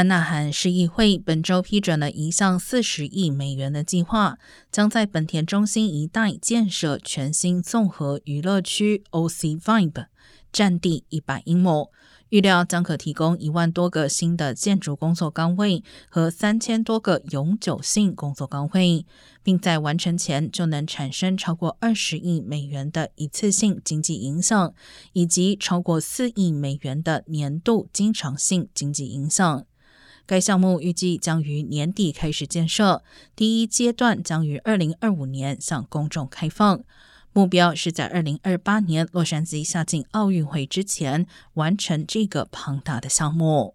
安纳罕市议会本周批准了一项四十亿美元的计划，将在本田中心一带建设全新综合娱乐区 （OC Vibe），占地一百英亩。预料将可提供一万多个新的建筑工作岗位和三千多个永久性工作岗位，并在完成前就能产生超过二十亿美元的一次性经济影响，以及超过四亿美元的年度经常性经济影响。该项目预计将于年底开始建设，第一阶段将于二零二五年向公众开放。目标是在二零二八年洛杉矶夏季奥运会之前完成这个庞大的项目。